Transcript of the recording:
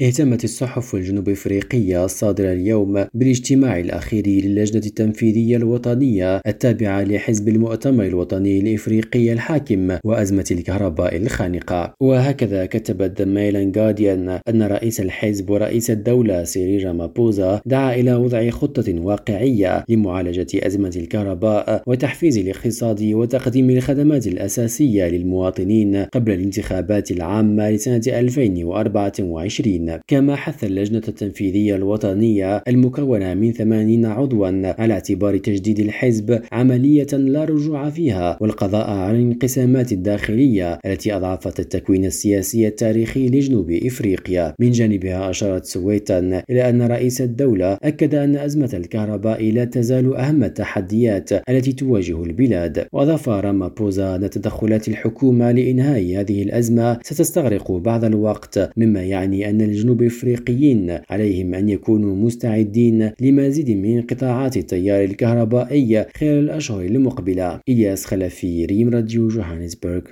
اهتمت الصحف الجنوب إفريقية الصادره اليوم بالاجتماع الأخير للجنة التنفيذية الوطنية التابعة لحزب المؤتمر الوطني الإفريقي الحاكم وأزمة الكهرباء الخانقة. وهكذا كتبت ميل جارديان أن رئيس الحزب ورئيس الدولة سيري رامابوزا دعا إلى وضع خطة واقعية لمعالجة أزمة الكهرباء وتحفيز الاقتصاد وتقديم الخدمات الأساسية للمواطنين قبل الانتخابات العامة لسنة 2024 كما حث اللجنة التنفيذية الوطنية المكونة من 80 عضوا على اعتبار تجديد الحزب عملية لا رجوع فيها والقضاء على الانقسامات الداخلية التي أضعفت التكوين السياسي التاريخي لجنوب إفريقيا. من جانبها أشارت سويتا إلى أن رئيس الدولة أكد أن أزمة الكهرباء لا تزال أهم التحديات التي تواجه البلاد. وأضاف رامابوزا أن تدخلات الحكومة لإنهاء هذه الأزمة ستستغرق بعض الوقت مما يعني أن الجنوب إفريقيين عليهم أن يكونوا مستعدين لمزيد من انقطاعات التيار الكهربائي خلال الأشهر المقبلة. الياس خلفي ريم راديو جوهانسبرغ